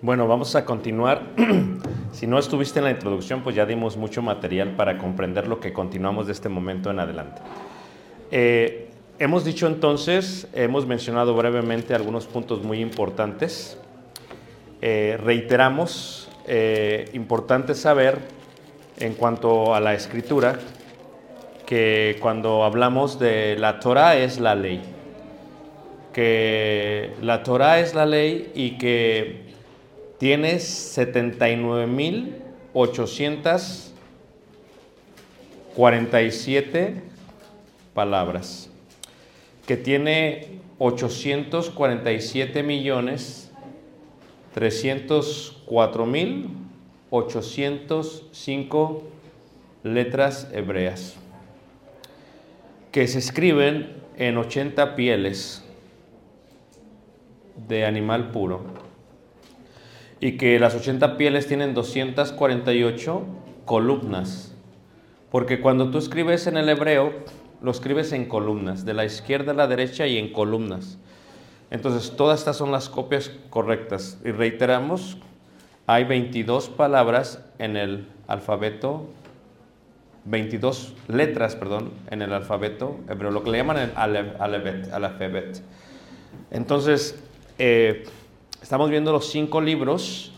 Bueno, vamos a continuar. si no estuviste en la introducción, pues ya dimos mucho material para comprender lo que continuamos de este momento en adelante. Eh, hemos dicho entonces, hemos mencionado brevemente algunos puntos muy importantes. Eh, reiteramos, eh, importante saber en cuanto a la escritura, que cuando hablamos de la Torah es la ley, que la Torah es la ley y que tienes 79.847 palabras, que tiene 847 millones 304 mil 805 letras hebreas, que se escriben en 80 pieles de animal puro y que las 80 pieles tienen 248 columnas, porque cuando tú escribes en el hebreo, lo escribes en columnas, de la izquierda a la derecha y en columnas. Entonces, todas estas son las copias correctas. Y reiteramos, hay 22 palabras en el alfabeto, 22 letras, perdón, en el alfabeto hebreo, lo que le llaman el ale- alebet, alfabet. Entonces, eh, estamos viendo los cinco libros,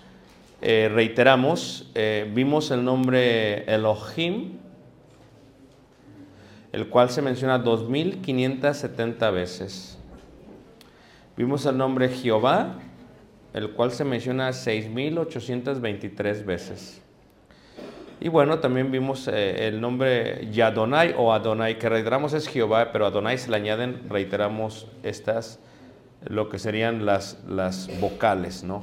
eh, reiteramos, eh, vimos el nombre Elohim, el cual se menciona 2570 veces. Vimos el nombre Jehová, el cual se menciona 6823 veces. Y bueno, también vimos eh, el nombre Yadonai o Adonai, que reiteramos es Jehová, pero Adonai se le añaden, reiteramos estas lo que serían las, las vocales, ¿no?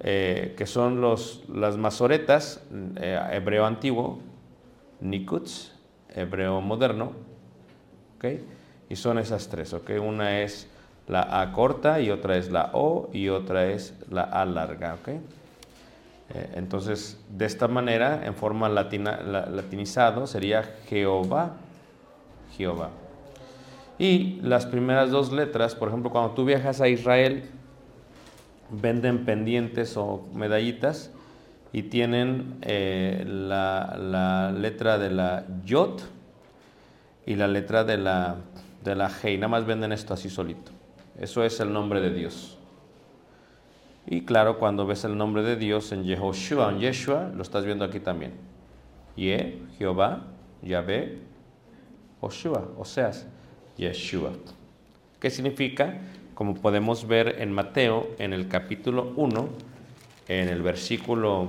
Eh, que son los, las masoretas, eh, hebreo antiguo, nikuts, hebreo moderno, ¿ok? Y son esas tres, ¿ok? Una es la A corta y otra es la O y otra es la A larga, ¿ok? Eh, entonces, de esta manera, en forma latina, la- latinizado, sería Jehová, Jehová. Y las primeras dos letras, por ejemplo, cuando tú viajas a Israel, venden pendientes o medallitas y tienen eh, la, la letra de la Yod y la letra de la, de la Hei. Nada más venden esto así solito. Eso es el nombre de Dios. Y claro, cuando ves el nombre de Dios en Yehoshua, en Yeshua, lo estás viendo aquí también. Ye, Jehová, Yahvé, Oshua, o sea, Yeshua. ¿Qué significa? Como podemos ver en Mateo, en el capítulo 1, en el versículo,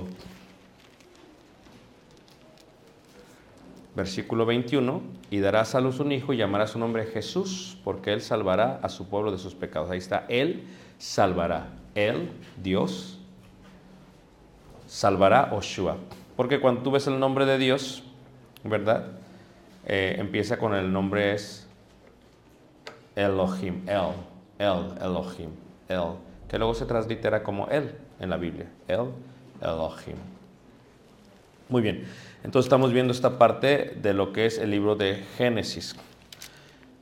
versículo 21, y darás a luz un hijo y llamará su nombre Jesús, porque él salvará a su pueblo de sus pecados. Ahí está, él salvará. Él, Dios, salvará Oshua. Porque cuando tú ves el nombre de Dios, ¿verdad? Eh, empieza con el nombre es Elohim, El, El, Elohim, El, que luego se translitera como Él en la Biblia, El, Elohim. Muy bien, entonces estamos viendo esta parte de lo que es el libro de Génesis.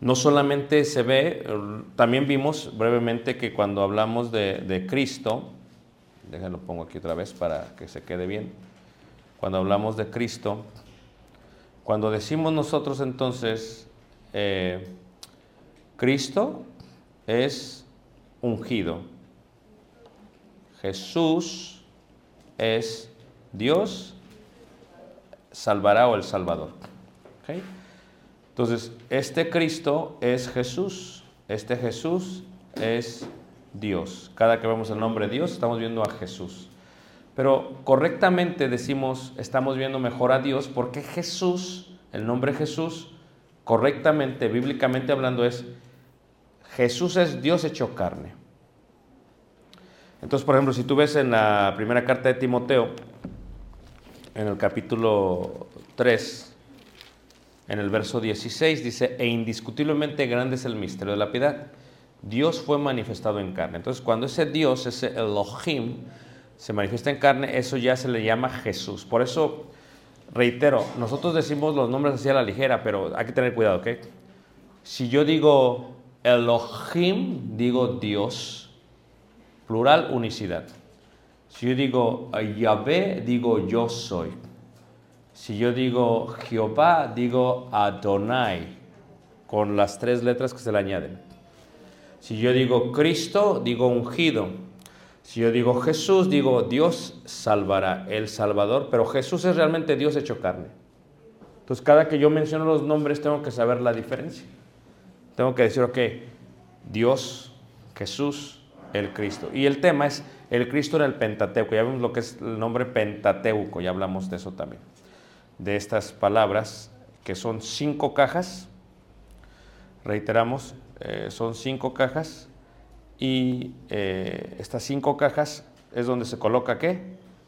No solamente se ve, también vimos brevemente que cuando hablamos de, de Cristo, déjenlo pongo aquí otra vez para que se quede bien, cuando hablamos de Cristo, cuando decimos nosotros entonces, eh, Cristo es ungido, Jesús es Dios, salvará o el Salvador. ¿ok? Entonces, este Cristo es Jesús, este Jesús es Dios. Cada que vemos el nombre de Dios, estamos viendo a Jesús. Pero correctamente decimos, estamos viendo mejor a Dios porque Jesús, el nombre Jesús, correctamente, bíblicamente hablando, es Jesús es Dios hecho carne. Entonces, por ejemplo, si tú ves en la primera carta de Timoteo, en el capítulo 3, en el verso 16, dice, e indiscutiblemente grande es el misterio de la piedad. Dios fue manifestado en carne. Entonces, cuando ese Dios, ese Elohim, se manifiesta en carne, eso ya se le llama Jesús. Por eso, reitero, nosotros decimos los nombres así a la ligera, pero hay que tener cuidado, ¿ok? Si yo digo Elohim, digo Dios, plural, unicidad. Si yo digo Yahvé, digo yo soy. Si yo digo Jehová, digo Adonai, con las tres letras que se le añaden. Si yo digo Cristo, digo ungido. Si yo digo Jesús, digo Dios salvará, el Salvador, pero Jesús es realmente Dios hecho carne. Entonces, cada que yo menciono los nombres, tengo que saber la diferencia. Tengo que decir, ok, Dios, Jesús, el Cristo. Y el tema es el Cristo en el Pentateuco. Ya vemos lo que es el nombre Pentateuco, ya hablamos de eso también. De estas palabras, que son cinco cajas, reiteramos, eh, son cinco cajas y eh, estas cinco cajas es donde se coloca qué?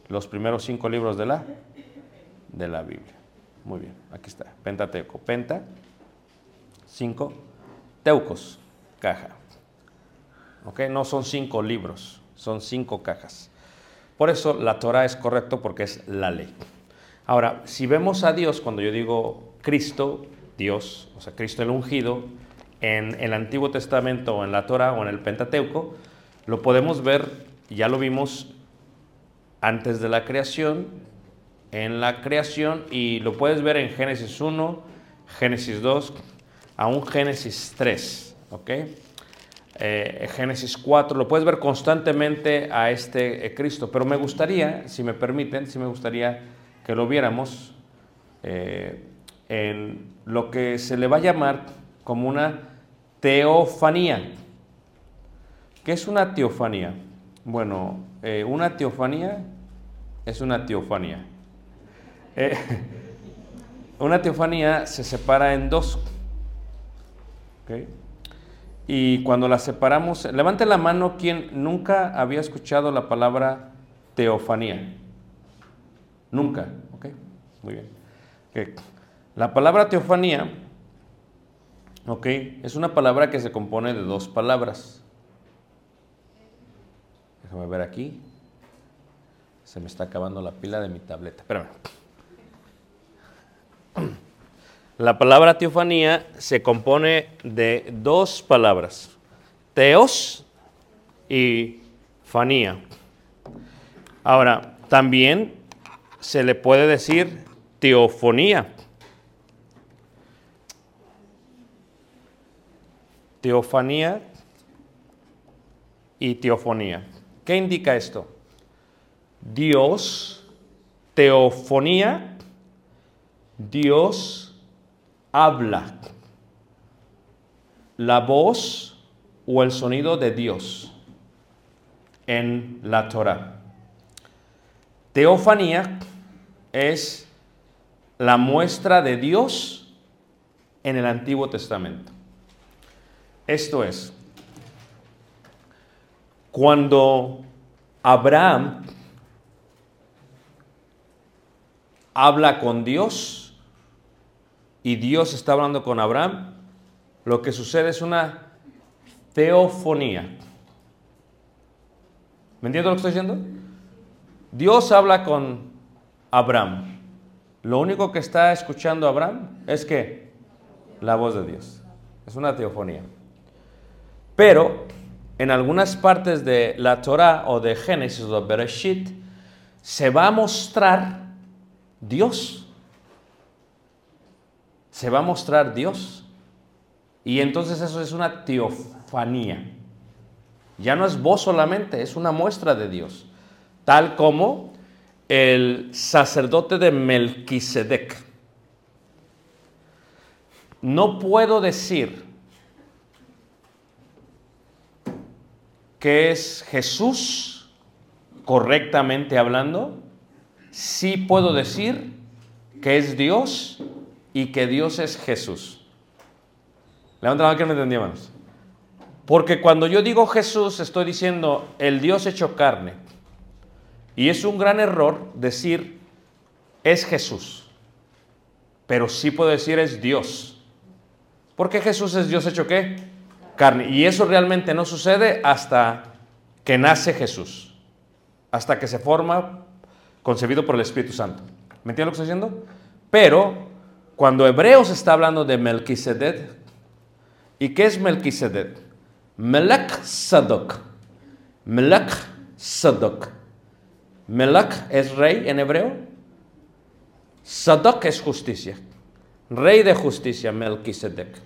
Los primeros cinco libros de la, de la Biblia. Muy bien, aquí está, Pentateuco. Penta, cinco, teucos, caja. No son cinco libros, son cinco cajas. Por eso la Torah es correcto porque es la ley. Ahora, si vemos a Dios, cuando yo digo Cristo, Dios, o sea, Cristo el ungido, en el Antiguo Testamento o en la Torah o en el Pentateuco, lo podemos ver, ya lo vimos antes de la creación, en la creación, y lo puedes ver en Génesis 1, Génesis 2, aún Génesis 3, ¿ok? Eh, Génesis 4, lo puedes ver constantemente a este eh, Cristo, pero me gustaría, si me permiten, si me gustaría que lo viéramos eh, en lo que se le va a llamar como una teofanía. ¿Qué es una teofanía? Bueno, una teofanía es una teofanía. Una teofanía se separa en dos. Y cuando las separamos, levante la mano quien nunca había escuchado la palabra teofanía. Nunca, ¿ok? Muy bien. La palabra teofanía, ¿ok? Es una palabra que se compone de dos palabras. Déjame ver aquí. Se me está acabando la pila de mi tableta. Espérame. La palabra teofanía se compone de dos palabras, teos y fanía. Ahora, también se le puede decir teofonía. Teofanía y teofonía. ¿Qué indica esto? Dios, teofonía, Dios habla. La voz o el sonido de Dios en la Torah. Teofanía es la muestra de Dios en el Antiguo Testamento. Esto es, cuando Abraham habla con Dios y Dios está hablando con Abraham, lo que sucede es una teofonía. ¿Me entiendes lo que estoy diciendo? Dios habla con Abraham. Lo único que está escuchando Abraham es que la voz de Dios. Es una teofonía. Pero en algunas partes de la Torah o de Génesis o de Bereshit se va a mostrar Dios. Se va a mostrar Dios. Y entonces eso es una teofanía. Ya no es voz solamente, es una muestra de Dios. Tal como el sacerdote de Melquisedec. No puedo decir que es Jesús correctamente hablando. Sí puedo decir que es Dios y que Dios es Jesús. Levanta la mano que me entendí, hermanos. Porque cuando yo digo Jesús, estoy diciendo el Dios hecho carne. Y es un gran error decir es Jesús. Pero sí puedo decir es Dios. Porque Jesús es Dios hecho qué? Carne. Y eso realmente no sucede hasta que nace Jesús. Hasta que se forma concebido por el Espíritu Santo. ¿Me entiendes lo que estoy diciendo? Pero cuando Hebreos está hablando de Melquisedec, ¿y qué es Melquisedec? Melech Sadok. Melech Sadok. Melech es rey en hebreo. Sadok es justicia. Rey de justicia, Melquisedec.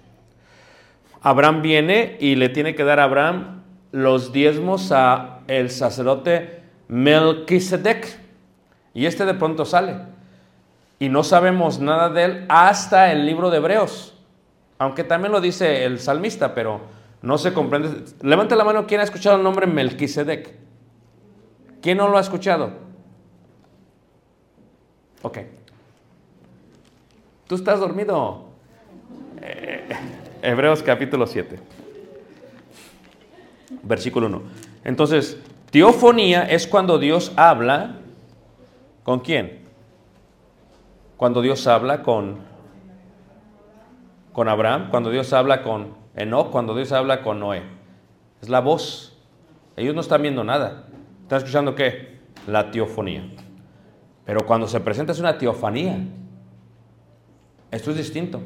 Abraham viene y le tiene que dar a Abraham los diezmos a el sacerdote Melquisedec. Y este de pronto sale. Y no sabemos nada de él hasta el libro de Hebreos. Aunque también lo dice el salmista, pero no se comprende. Levante la mano, ¿quién ha escuchado el nombre Melquisedec? ¿Quién no lo ha escuchado? Ok. ¿Tú estás dormido? Eh, Hebreos capítulo 7. Versículo 1. Entonces, teofonía es cuando Dios habla. ¿Con quién? Cuando Dios habla con, con Abraham, cuando Dios habla con Enoch, cuando Dios habla con Noé. Es la voz. Ellos no están viendo nada. ¿Están escuchando qué? La teofonía. Pero cuando se presenta es una teofanía. Esto es distinto.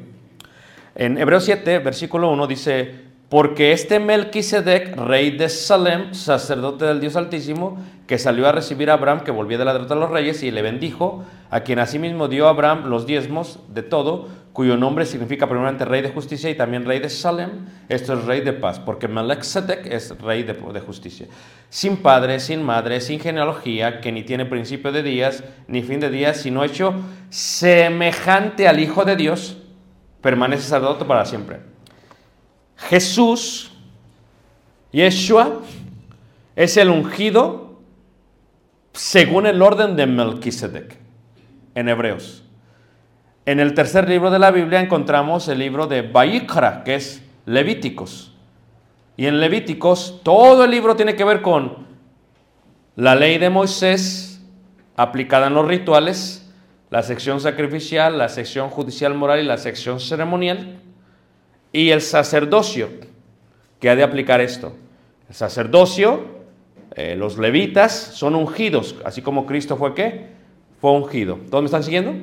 En Hebreos 7, versículo 1 dice, porque este Melquisedec, rey de Salem, sacerdote del Dios Altísimo, que salió a recibir a Abraham, que volvía de la derrota de los reyes, y le bendijo, a quien asimismo dio a Abraham los diezmos de todo, cuyo nombre significa primeramente rey de justicia y también rey de Salem, esto es rey de paz, porque Melquisedec es rey de, de justicia. Sin padre, sin madre, sin genealogía, que ni tiene principio de días, ni fin de días, sino hecho semejante al Hijo de Dios, permanece sacerdote para siempre. Jesús, Yeshua, es el ungido según el orden de Melquisedec en Hebreos. En el tercer libro de la Biblia encontramos el libro de Baikra, que es Levíticos. Y en Levíticos todo el libro tiene que ver con la ley de Moisés aplicada en los rituales, la sección sacrificial, la sección judicial moral y la sección ceremonial, y el sacerdocio que ha de aplicar esto. El sacerdocio, eh, los levitas son ungidos, así como Cristo fue qué? Fue ungido. ¿Todos me están siguiendo?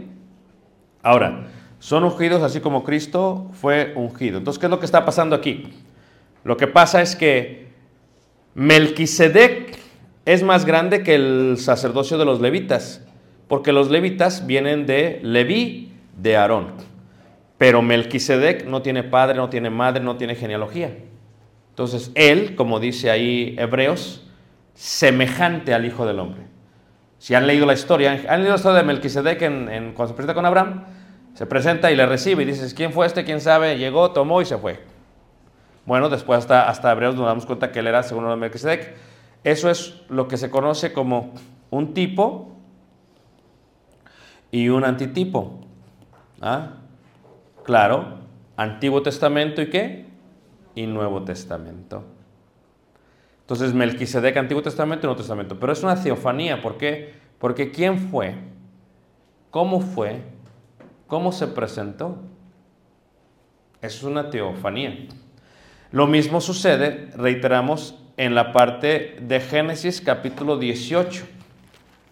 Ahora, son ungidos así como Cristo fue ungido. Entonces, ¿qué es lo que está pasando aquí? Lo que pasa es que Melquisedec es más grande que el sacerdocio de los levitas, porque los levitas vienen de Leví, de Aarón. Pero Melquisedec no tiene padre, no tiene madre, no tiene genealogía. Entonces, él, como dice ahí Hebreos, semejante al Hijo del Hombre. Si han leído la historia, han leído la historia de Melquisedec en, en, cuando se presenta con Abraham, se presenta y le recibe y dices, ¿quién fue este? ¿Quién sabe? Llegó, tomó y se fue. Bueno, después hasta, hasta Hebreos nos damos cuenta que él era según de Melquisedec. Eso es lo que se conoce como un tipo y un antitipo. ¿Ah? Claro, Antiguo Testamento y qué? Y Nuevo Testamento. Entonces, Melquisedec, Antiguo Testamento y Nuevo Testamento. Pero es una teofanía, ¿por qué? Porque ¿quién fue? ¿Cómo fue? ¿Cómo se presentó? Es una teofanía. Lo mismo sucede, reiteramos, en la parte de Génesis capítulo 18.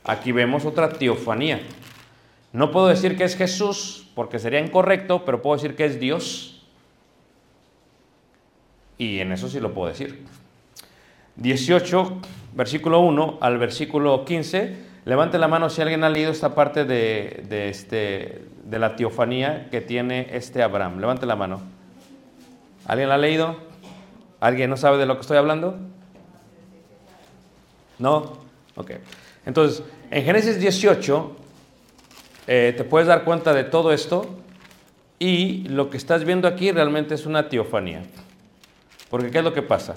Aquí vemos otra teofanía. No puedo decir que es Jesús porque sería incorrecto, pero puedo decir que es Dios. Y en eso sí lo puedo decir. 18, versículo 1 al versículo 15. Levante la mano si alguien ha leído esta parte de, de, este, de la teofanía que tiene este Abraham. Levante la mano. ¿Alguien la ha leído? ¿Alguien no sabe de lo que estoy hablando? ¿No? Ok. Entonces, en Génesis 18 eh, te puedes dar cuenta de todo esto y lo que estás viendo aquí realmente es una teofanía. Porque ¿qué es lo que pasa?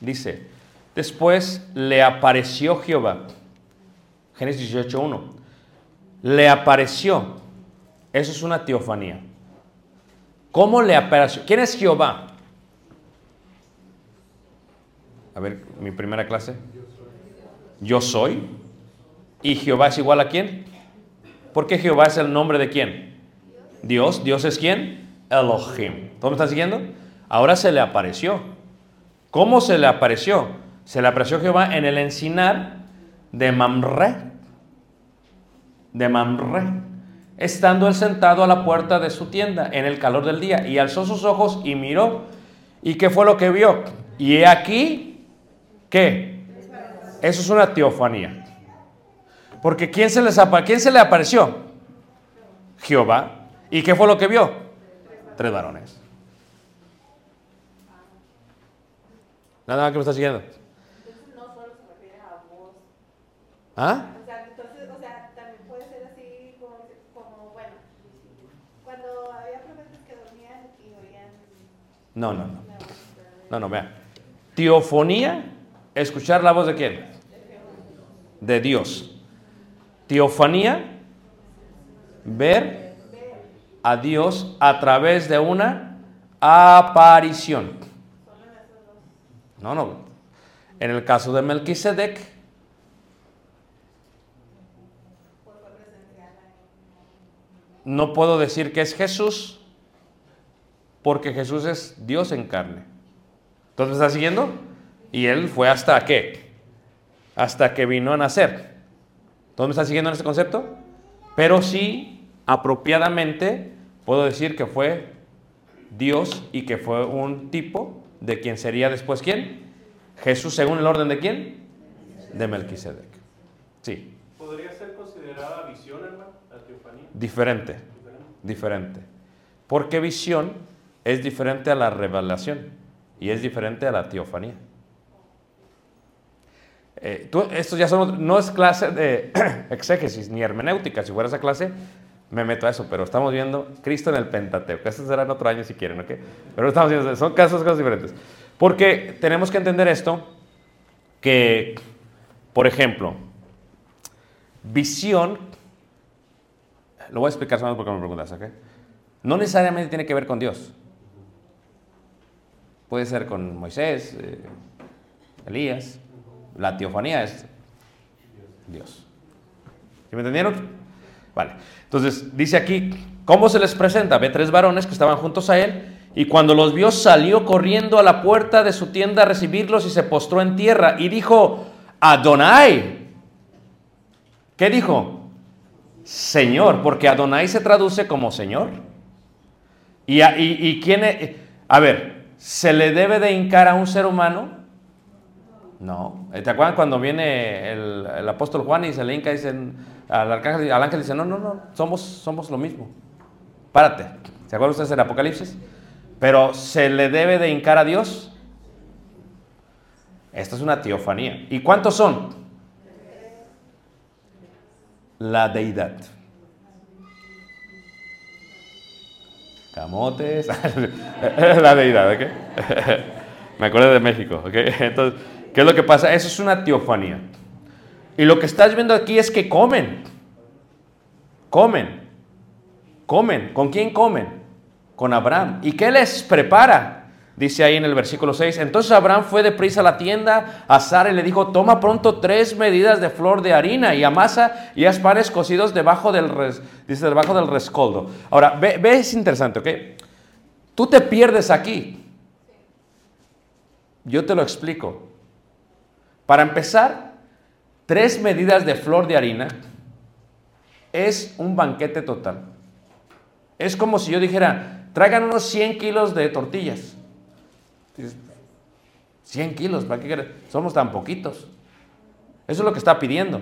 Dice, después le apareció Jehová. Génesis 18.1. Le apareció. Eso es una teofanía. ¿Cómo le apareció? ¿Quién es Jehová? A ver, mi primera clase. Yo soy. ¿Y Jehová es igual a quién? ¿Por qué Jehová es el nombre de quién? Dios. ¿Dios es quién? Elohim. ¿Todos me están siguiendo? Ahora se le apareció. ¿Cómo se le apareció? Se le apareció Jehová en el encinar de Mamre. De Mamre. Estando él sentado a la puerta de su tienda en el calor del día. Y alzó sus ojos y miró. ¿Y qué fue lo que vio? Y he aquí, ¿qué? Eso es una teofanía. Porque ¿quién se, les ¿quién se le apareció? Jehová. ¿Y qué fue lo que vio? Tres varones. Nada más que me está siguiendo. Entonces no solo se refiere a vos. ¿Ah? O sea, entonces, o sea, también puede ser así como, como bueno, cuando había profetas que dormían y oían... No, no, no. No, no, vea. Teofonía, escuchar la voz de quién? De Dios. Teofanía, ver a Dios a través de una aparición. No, no. En el caso de Melquisedec, no puedo decir que es Jesús, porque Jesús es Dios en carne. ¿Entonces me está siguiendo? Y él fue hasta qué? Hasta que vino a nacer. ¿Todos me están siguiendo en este concepto? Pero sí, apropiadamente, puedo decir que fue Dios y que fue un tipo de quien sería después quién? Jesús según el orden de quién? De Melquisedec. Sí, ¿Podría ser considerada visión, hermano, la teofanía? diferente, diferente. Porque visión es diferente a la revelación y es diferente a la teofanía. Eh, esto ya son- no es clase de exégesis ni hermenéutica. Si fuera esa clase, me meto a eso, pero estamos viendo Cristo en el Pentateuco. Esto será en otro año si quieren, ¿ok? Pero estamos viendo, son casos, casos diferentes. Porque tenemos que entender esto, que, por ejemplo, visión, lo voy a explicar solamente porque me preguntas, ¿ok? No necesariamente tiene que ver con Dios. Puede ser con Moisés, eh, Elías. La teofanía es Dios. ¿Sí me entendieron? Vale. Entonces, dice aquí, ¿cómo se les presenta? Ve tres varones que estaban juntos a él y cuando los vio salió corriendo a la puerta de su tienda a recibirlos y se postró en tierra y dijo, Adonai. ¿Qué dijo? Señor, porque Adonai se traduce como Señor. ¿Y, y quién es? A ver, ¿se le debe de hincar a un ser humano? No. ¿Te acuerdan cuando viene el, apóstol Juan y se le hinca dicen, al, arcángel, al ángel dice, no, no, no, somos, somos lo mismo. Párate. ¿Se acuerdan ustedes del Apocalipsis? Pero ¿se le debe de hincar a Dios? Esta es una teofanía. ¿Y cuántos son? La deidad. Camotes. la deidad, ¿ok? Me acuerdo de México, ¿ok? Entonces, ¿qué es lo que pasa? Eso es una teofanía. Y lo que estás viendo aquí es que comen. Comen. Comen. ¿Con quién comen? Con Abraham. ¿Y qué les prepara? Dice ahí en el versículo 6. Entonces Abraham fue deprisa a la tienda a Sara y le dijo, toma pronto tres medidas de flor de harina y amasa y haz panes cocidos debajo del, dice, debajo del rescoldo. Ahora, ve, ve, es interesante, ¿ok? Tú te pierdes aquí. Yo te lo explico. Para empezar, tres medidas de flor de harina es un banquete total. Es como si yo dijera, traigan unos 100 kilos de tortillas. Dices, 100 kilos, ¿para qué quieres? Somos tan poquitos. Eso es lo que está pidiendo.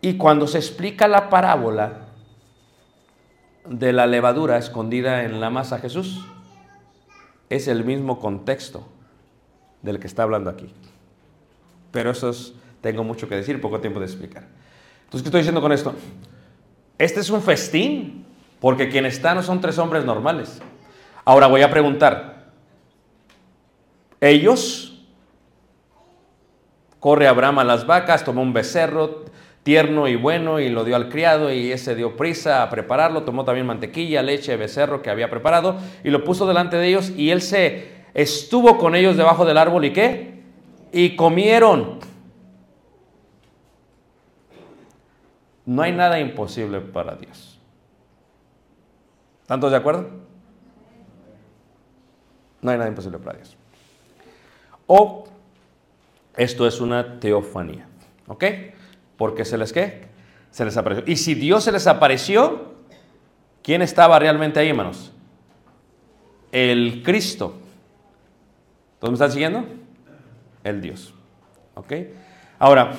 Y cuando se explica la parábola de la levadura escondida en la masa Jesús, es el mismo contexto del que está hablando aquí. Pero eso es, tengo mucho que decir, poco tiempo de explicar. Entonces, ¿qué estoy diciendo con esto? Este es un festín, porque quienes están no son tres hombres normales. Ahora voy a preguntar, ellos, corre Abraham a las vacas, tomó un becerro tierno y bueno y lo dio al criado y ese dio prisa a prepararlo, tomó también mantequilla, leche, becerro que había preparado y lo puso delante de ellos y él se estuvo con ellos debajo del árbol y qué? Y comieron. No hay nada imposible para Dios. ¿Tantos de acuerdo? No hay nada imposible para Dios. O esto es una teofanía. ¿Ok? Porque se les qué? Se les apareció. Y si Dios se les apareció, ¿quién estaba realmente ahí, hermanos? El Cristo. ¿Todos me están siguiendo? El Dios. ¿Ok? Ahora,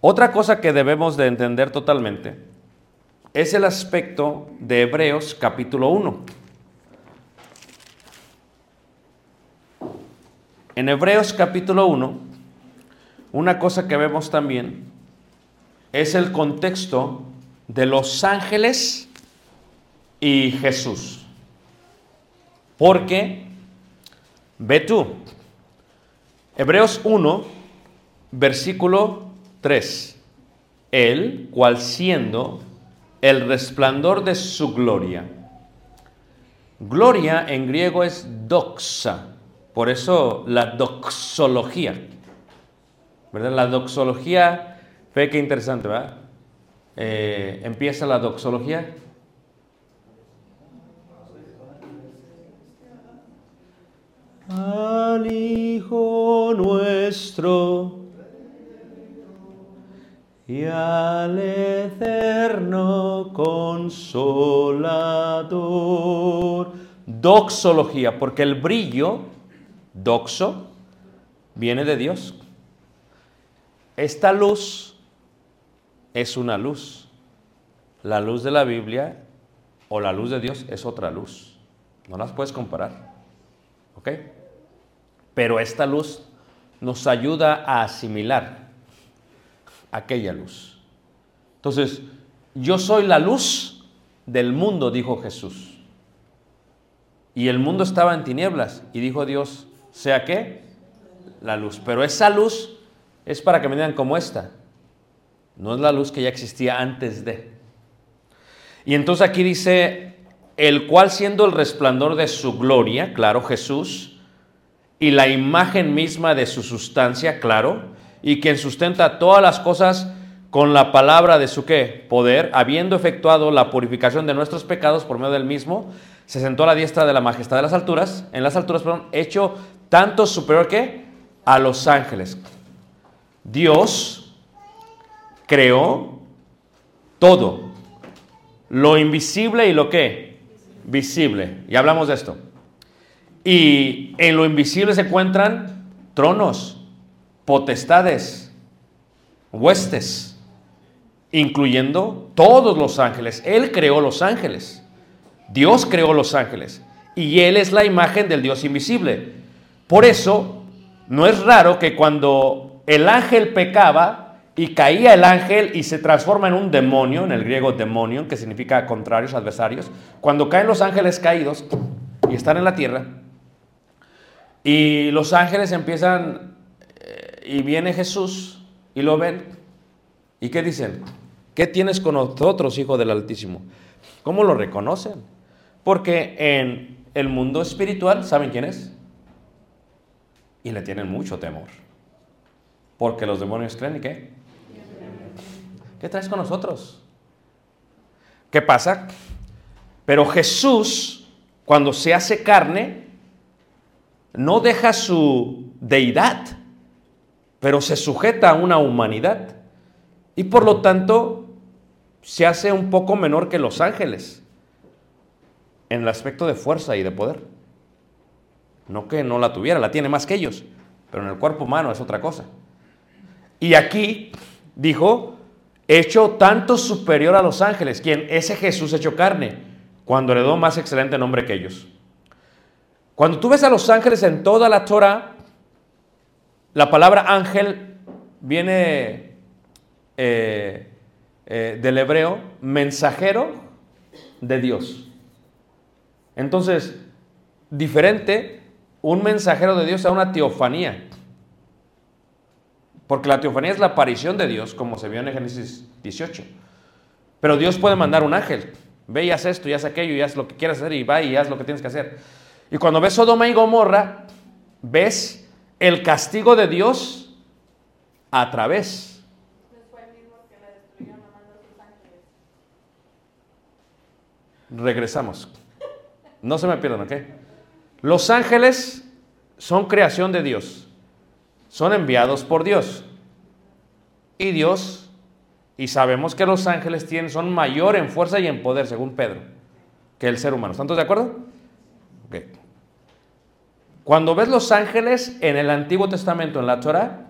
otra cosa que debemos de entender totalmente es el aspecto de Hebreos capítulo 1. En Hebreos capítulo 1, una cosa que vemos también es el contexto de los ángeles y Jesús. Porque, ve tú, Hebreos 1, versículo 3. Él, cual siendo el resplandor de su gloria. Gloria en griego es doxa, por eso la doxología. ¿Verdad? La doxología, ve qué interesante, ¿verdad? Eh, empieza la doxología. Al Hijo nuestro y al eterno consolador. Doxología, porque el brillo, doxo, viene de Dios. Esta luz es una luz. La luz de la Biblia o la luz de Dios es otra luz. No las puedes comparar. ¿Ok? Pero esta luz nos ayuda a asimilar aquella luz. Entonces, yo soy la luz del mundo, dijo Jesús. Y el mundo estaba en tinieblas. Y dijo Dios, ¿sea qué? La luz. Pero esa luz es para que me digan como esta. No es la luz que ya existía antes de. Y entonces aquí dice, el cual siendo el resplandor de su gloria, claro, Jesús, y la imagen misma de su sustancia, claro, y quien sustenta todas las cosas con la palabra de su qué? Poder, habiendo efectuado la purificación de nuestros pecados por medio del mismo, se sentó a la diestra de la majestad de las alturas, en las alturas, perdón, hecho tanto superior que a los ángeles. Dios creó todo, lo invisible y lo que visible. Y hablamos de esto. Y en lo invisible se encuentran tronos, potestades, huestes, incluyendo todos los ángeles. Él creó los ángeles. Dios creó los ángeles. Y Él es la imagen del Dios invisible. Por eso, no es raro que cuando el ángel pecaba y caía el ángel y se transforma en un demonio, en el griego demonio, que significa contrarios, adversarios, cuando caen los ángeles caídos y están en la tierra, y los ángeles empiezan, eh, y viene Jesús y lo ven, ¿y qué dicen? ¿Qué tienes con nosotros, Hijo del Altísimo? ¿Cómo lo reconocen? Porque en el mundo espiritual, ¿saben quién es? Y le tienen mucho temor. Porque los demonios creen y qué? ¿Qué traes con nosotros? ¿Qué pasa? Pero Jesús, cuando se hace carne, no deja su deidad, pero se sujeta a una humanidad. Y por lo tanto, se hace un poco menor que los ángeles en el aspecto de fuerza y de poder. No que no la tuviera, la tiene más que ellos, pero en el cuerpo humano es otra cosa. Y aquí dijo, hecho tanto superior a los ángeles, quien ese Jesús hecho carne, cuando heredó más excelente nombre que ellos. Cuando tú ves a los ángeles en toda la Torah, la palabra ángel viene eh, eh, del hebreo mensajero de Dios. Entonces, diferente un mensajero de Dios a una teofanía. Porque la teofanía es la aparición de Dios, como se vio en Génesis 18. Pero Dios puede mandar un ángel. Ve y haz esto y haz aquello y haz lo que quieras hacer y va y haz lo que tienes que hacer. Y cuando ves Sodoma y Gomorra, ves el castigo de Dios a través. Regresamos. No se me pierdan, ¿ok? Los ángeles son creación de Dios. Son enviados por Dios. Y Dios, y sabemos que los ángeles tienen, son mayor en fuerza y en poder, según Pedro, que el ser humano. ¿Están todos de acuerdo? Ok. Cuando ves los ángeles en el Antiguo Testamento, en la Torah,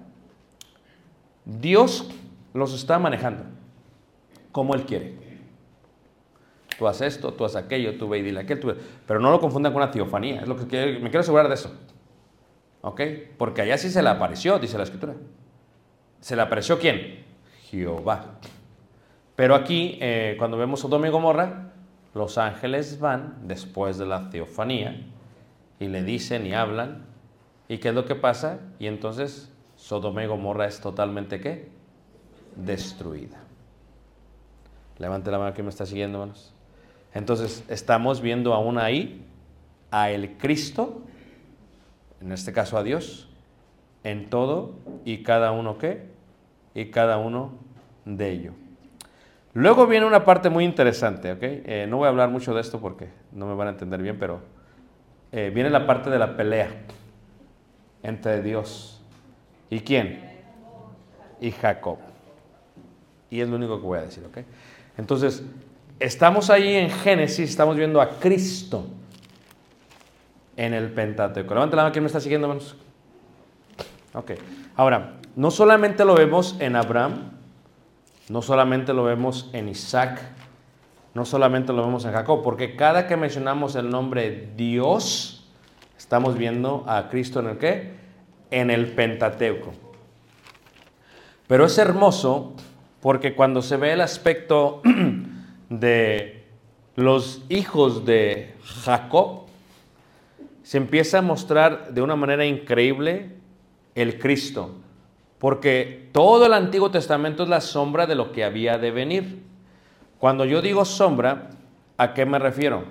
Dios los está manejando como Él quiere. Tú haces esto, tú haces aquello, tú ve y dile aquello, tú pero no lo confundan con una teofanía. Es lo que quiero- me quiero asegurar de eso. ¿Ok? Porque allá sí se le apareció, dice la Escritura. ¿Se le apareció quién? Jehová. Pero aquí, eh, cuando vemos Sodoma y Gomorra, los ángeles van después de la teofanía y le dicen y hablan. ¿Y qué es lo que pasa? Y entonces Sodoma y Gomorra es totalmente qué? Destruida. Levante la mano que me está siguiendo, hermanos. Entonces, estamos viendo aún ahí a el Cristo, en este caso a Dios, en todo y cada uno qué? Y cada uno de ello. Luego viene una parte muy interesante, ¿ok? Eh, no voy a hablar mucho de esto porque no me van a entender bien, pero eh, viene la parte de la pelea entre Dios y quién? Y Jacob. Y es lo único que voy a decir, ¿ok? Entonces, estamos ahí en Génesis, estamos viendo a Cristo en el Pentateuco. Levanta la mano, ¿quién me está siguiendo, hermanos? Ok. Ahora, no solamente lo vemos en Abraham, no solamente lo vemos en Isaac, no solamente lo vemos en Jacob, porque cada que mencionamos el nombre Dios, estamos viendo a Cristo en el qué? En el Pentateuco. Pero es hermoso porque cuando se ve el aspecto de los hijos de Jacob, se empieza a mostrar de una manera increíble el Cristo, porque todo el Antiguo Testamento es la sombra de lo que había de venir. Cuando yo digo sombra, ¿a qué me refiero?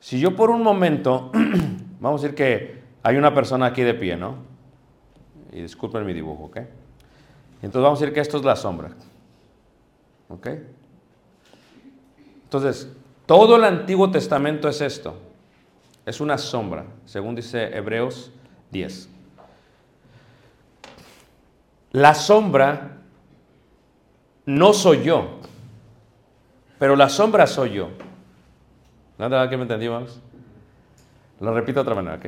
Si yo por un momento, vamos a decir que Hay una persona aquí de pie, ¿no? Y disculpen mi dibujo, ¿ok? Entonces vamos a decir que esto es la sombra. ¿Ok? Entonces, todo el Antiguo Testamento es esto. Es una sombra, según dice Hebreos 10. La sombra no soy yo, pero la sombra soy yo. ¿Nada que me entendí, vamos? Lo repito de otra manera.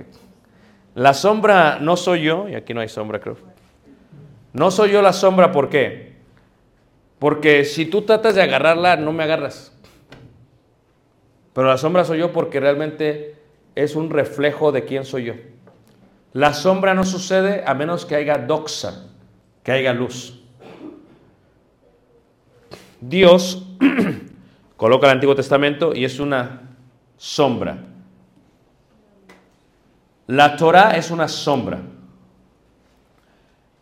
La sombra no soy yo, y aquí no hay sombra, creo. No soy yo la sombra, ¿por qué? Porque si tú tratas de agarrarla, no me agarras. Pero la sombra soy yo porque realmente es un reflejo de quién soy yo. La sombra no sucede a menos que haya doxa, que haya luz. Dios coloca el Antiguo Testamento y es una sombra. La Torah es una sombra.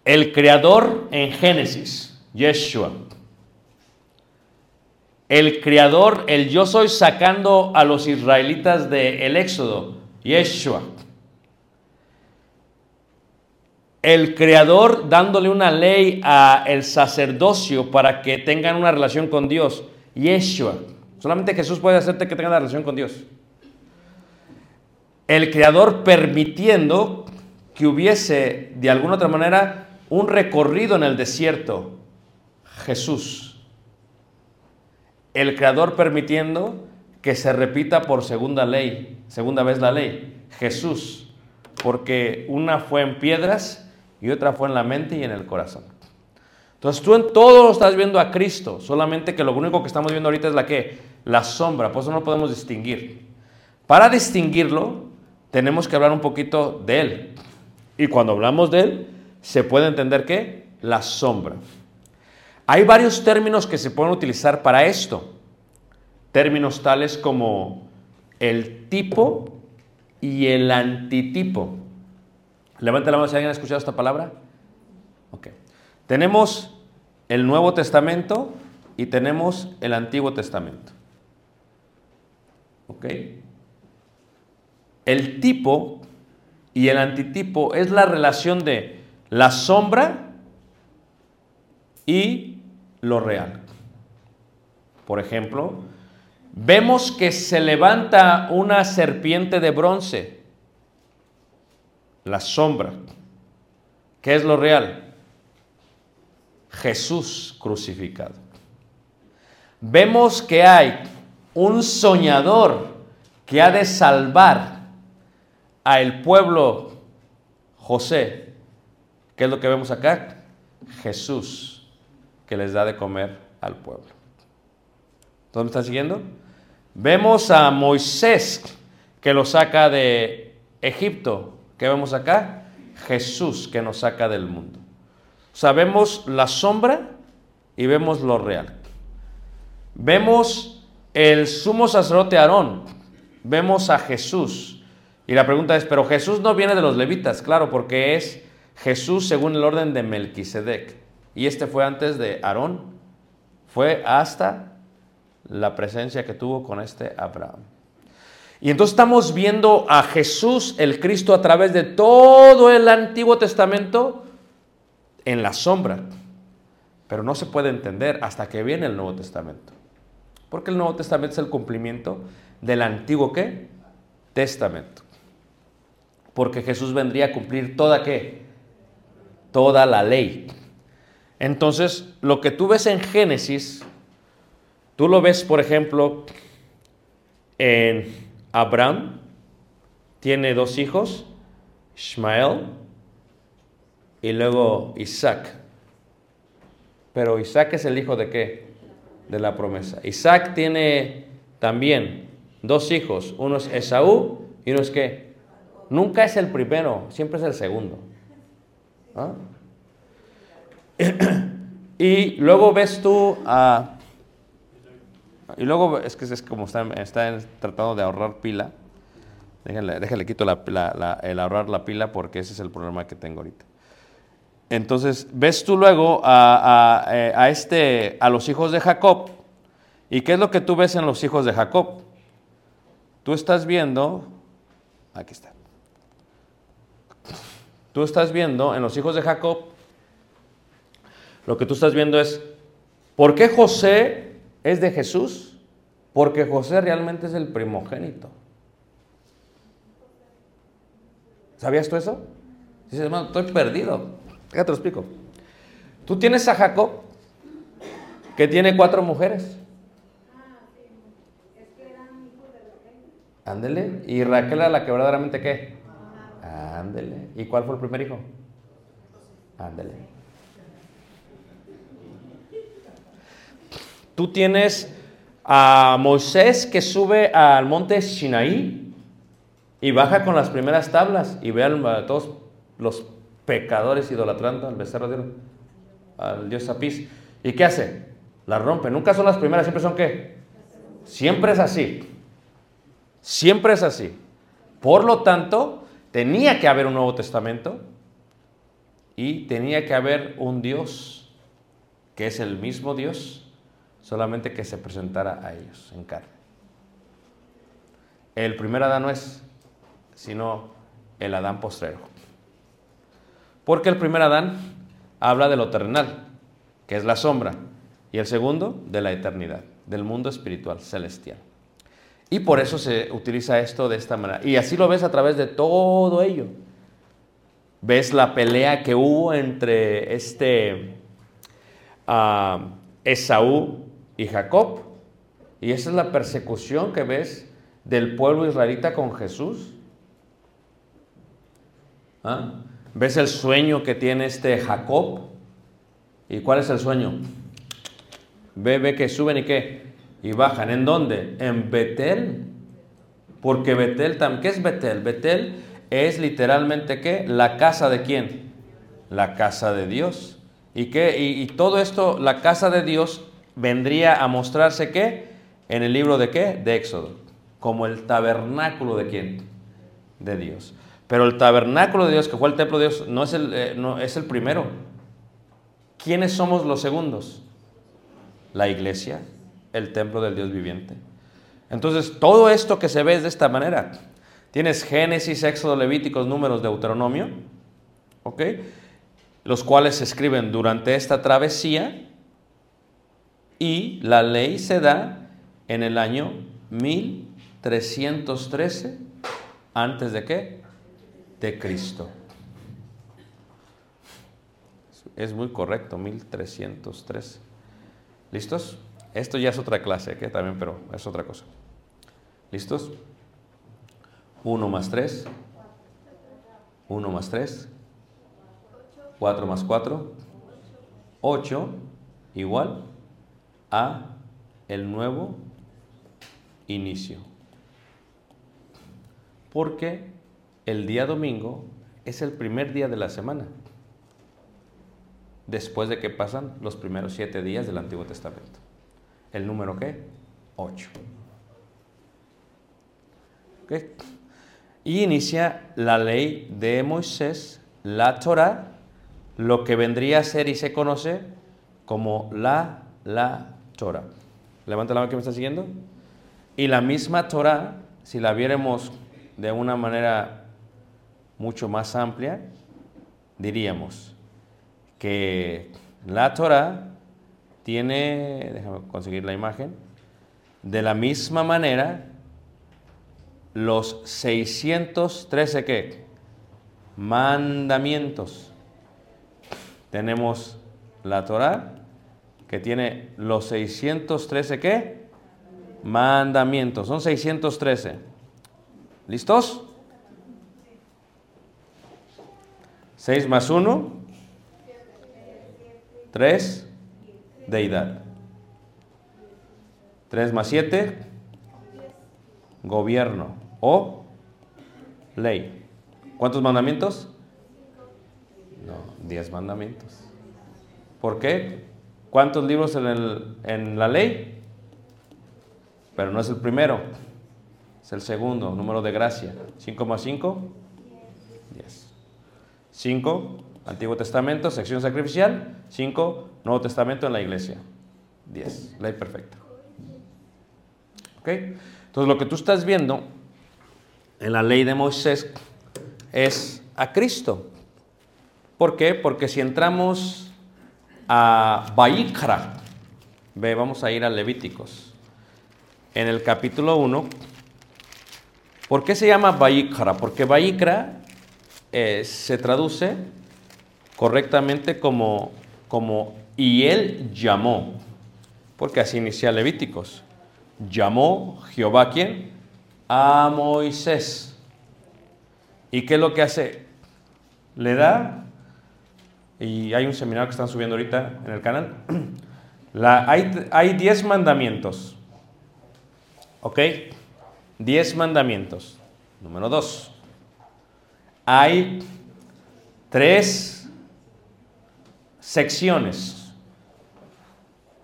El creador en Génesis, Yeshua. El creador, el yo soy sacando a los israelitas del Éxodo, Yeshua. El creador dándole una ley a el sacerdocio para que tengan una relación con Dios, Yeshua. Solamente Jesús puede hacerte que tengan una relación con Dios. El creador permitiendo que hubiese de alguna otra manera un recorrido en el desierto, Jesús. El creador permitiendo que se repita por segunda ley, segunda vez la ley, Jesús, porque una fue en piedras y otra fue en la mente y en el corazón. Entonces tú en todo estás viendo a Cristo, solamente que lo único que estamos viendo ahorita es la que la sombra, por eso no podemos distinguir. Para distinguirlo tenemos que hablar un poquito de él. Y cuando hablamos de él, se puede entender que la sombra. Hay varios términos que se pueden utilizar para esto. Términos tales como el tipo y el antitipo. Levante la mano si alguien ha escuchado esta palabra. Ok. Tenemos el Nuevo Testamento y tenemos el Antiguo Testamento. ¿Ok? El tipo y el antitipo es la relación de la sombra y lo real. Por ejemplo, vemos que se levanta una serpiente de bronce, la sombra. ¿Qué es lo real? Jesús crucificado. Vemos que hay un soñador que ha de salvar a el pueblo José. ¿Qué es lo que vemos acá? Jesús que les da de comer al pueblo. ¿Todos me están siguiendo? Vemos a Moisés que lo saca de Egipto. ¿Qué vemos acá? Jesús que nos saca del mundo. O sea, vemos la sombra y vemos lo real. Vemos el sumo sacerdote Aarón. Vemos a Jesús. Y la pregunta es, pero Jesús no viene de los levitas, claro, porque es Jesús según el orden de Melquisedec. Y este fue antes de Aarón. Fue hasta la presencia que tuvo con este Abraham. Y entonces estamos viendo a Jesús, el Cristo, a través de todo el Antiguo Testamento en la sombra. Pero no se puede entender hasta que viene el Nuevo Testamento. Porque el Nuevo Testamento es el cumplimiento del Antiguo ¿qué? Testamento. Porque Jesús vendría a cumplir toda qué? Toda la ley. Entonces, lo que tú ves en Génesis, tú lo ves, por ejemplo, en Abraham, tiene dos hijos, Ismael y luego Isaac. Pero Isaac es el hijo de qué? De la promesa. Isaac tiene también dos hijos, uno es Esaú y uno es qué? Nunca es el primero, siempre es el segundo. ¿Ah? y luego ves tú a... y luego es que es como está, está tratando de ahorrar pila. Déjale, déjale quito el ahorrar la pila porque ese es el problema que tengo ahorita. Entonces, ves tú luego a, a, eh, a, este, a los hijos de Jacob. ¿Y qué es lo que tú ves en los hijos de Jacob? Tú estás viendo, aquí está. tú estás viendo en los hijos de Jacob, lo que tú estás viendo es, ¿por qué José es de Jesús? Porque José realmente es el primogénito. ¿Sabías tú eso? Dices, hermano, estoy perdido. Déjate te lo explico. Tú tienes a Jacob, que tiene cuatro mujeres. Ándele. ¿Y Raquel era la que verdaderamente qué? Ándele. ¿Y cuál fue el primer hijo? Ándele. Tú tienes a Moisés que sube al monte Sinaí y baja con las primeras tablas y ve a todos los pecadores idolatrando al becerro de oro, al dios Apis. ¿Y qué hace? Las rompe. Nunca son las primeras, siempre son qué? Siempre es así. Siempre es así. Por lo tanto, tenía que haber un Nuevo Testamento y tenía que haber un Dios que es el mismo Dios, solamente que se presentara a ellos en carne. El primer Adán no es, sino el Adán postrero. Porque el primer Adán habla de lo terrenal, que es la sombra, y el segundo de la eternidad, del mundo espiritual, celestial. Y por eso se utiliza esto de esta manera. Y así lo ves a través de todo ello. Ves la pelea que hubo entre este uh, Esaú y Jacob. Y esa es la persecución que ves del pueblo israelita con Jesús. ¿Ah? ¿Ves el sueño que tiene este Jacob? ¿Y cuál es el sueño? Ve, ve que suben y qué? y bajan. ¿En dónde? En Betel. Porque Betel. ¿Qué es Betel? Betel es literalmente qué? La casa de quién? La casa de Dios. ¿Y qué? Y, todo esto, la casa de Dios, vendría a mostrarse qué? En el libro de qué? De Éxodo. Como el tabernáculo de quién? De Dios. Pero el tabernáculo de Dios, que fue el templo de Dios, no es el, eh, no, es el primero. ¿Quiénes somos los segundos? La iglesia el templo del Dios viviente. Entonces, todo esto que se ve es de esta manera. Tienes Génesis, Éxodo, Levíticos, Números, Deuteronomio, ¿ok? Los cuales se escriben durante esta travesía y la ley se da en el año 1313 antes de qué? De Cristo. Es muy correcto, 1313. ¿Listos? Esto ya es otra clase, que también, pero es otra cosa. ¿Listos? 1 más 3. 1 más 3. 4 más 4. 8 igual a el nuevo inicio. Porque el día domingo es el primer día de la semana. Después de que pasan los primeros siete días del Antiguo Testamento. ¿El número qué? 8. Y inicia la ley de Moisés, la Torah, lo que vendría a ser y se conoce como la, la Torah. Levanta la mano que me está siguiendo. Y la misma Torah, si la viéramos de una manera mucho más amplia, diríamos que la Torah tiene, déjame conseguir la imagen, de la misma manera, los 613 ¿qué? mandamientos. Tenemos la Torah que tiene los 613 ¿qué? mandamientos. Son 613. ¿Listos? 6 más 1. 3 deidad. 3 más 7, gobierno o ley. ¿Cuántos mandamientos? No, 10 mandamientos. ¿Por qué? ¿Cuántos libros en, el, en la ley? Pero no es el primero, es el segundo, número de gracia. 5 más 5, 10. 5, Antiguo Testamento, sección sacrificial. 5, Nuevo Testamento en la iglesia. 10, ley perfecta. ¿Ok? Entonces lo que tú estás viendo en la ley de Moisés es a Cristo. ¿Por qué? Porque si entramos a Baikra, ve, vamos a ir a Levíticos, en el capítulo 1, ¿por qué se llama Baikra? Porque Baikra eh, se traduce correctamente como, como y él llamó, porque así inicia Levíticos. Llamó Jehová quién? A Moisés. ¿Y qué es lo que hace? Le da, y hay un seminario que están subiendo ahorita en el canal, hay, hay diez mandamientos. ¿Ok? Diez mandamientos. Número dos. Hay tres secciones.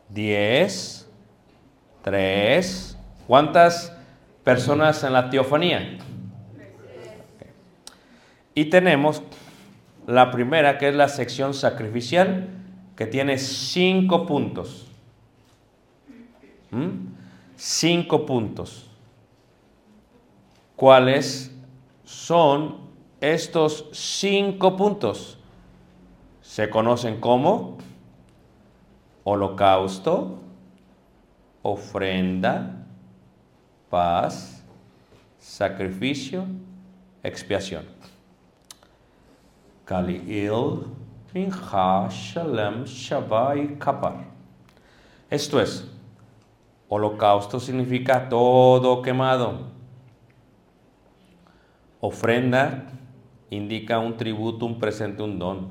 Diez, tres. ¿Cuántas personas en la teofanía? Y tenemos la primera, que es la sección sacrificial, que tiene cinco puntos. ¿Mm? Cinco puntos. ¿Cuáles son estos cinco puntos? Se conocen como holocausto, ofrenda, paz, sacrificio, expiación. Kali'il, Mincha, Shalem, Shabbat y Kapar. Esto es, holocausto significa todo quemado. Ofrenda indica un tributo, un presente, un don.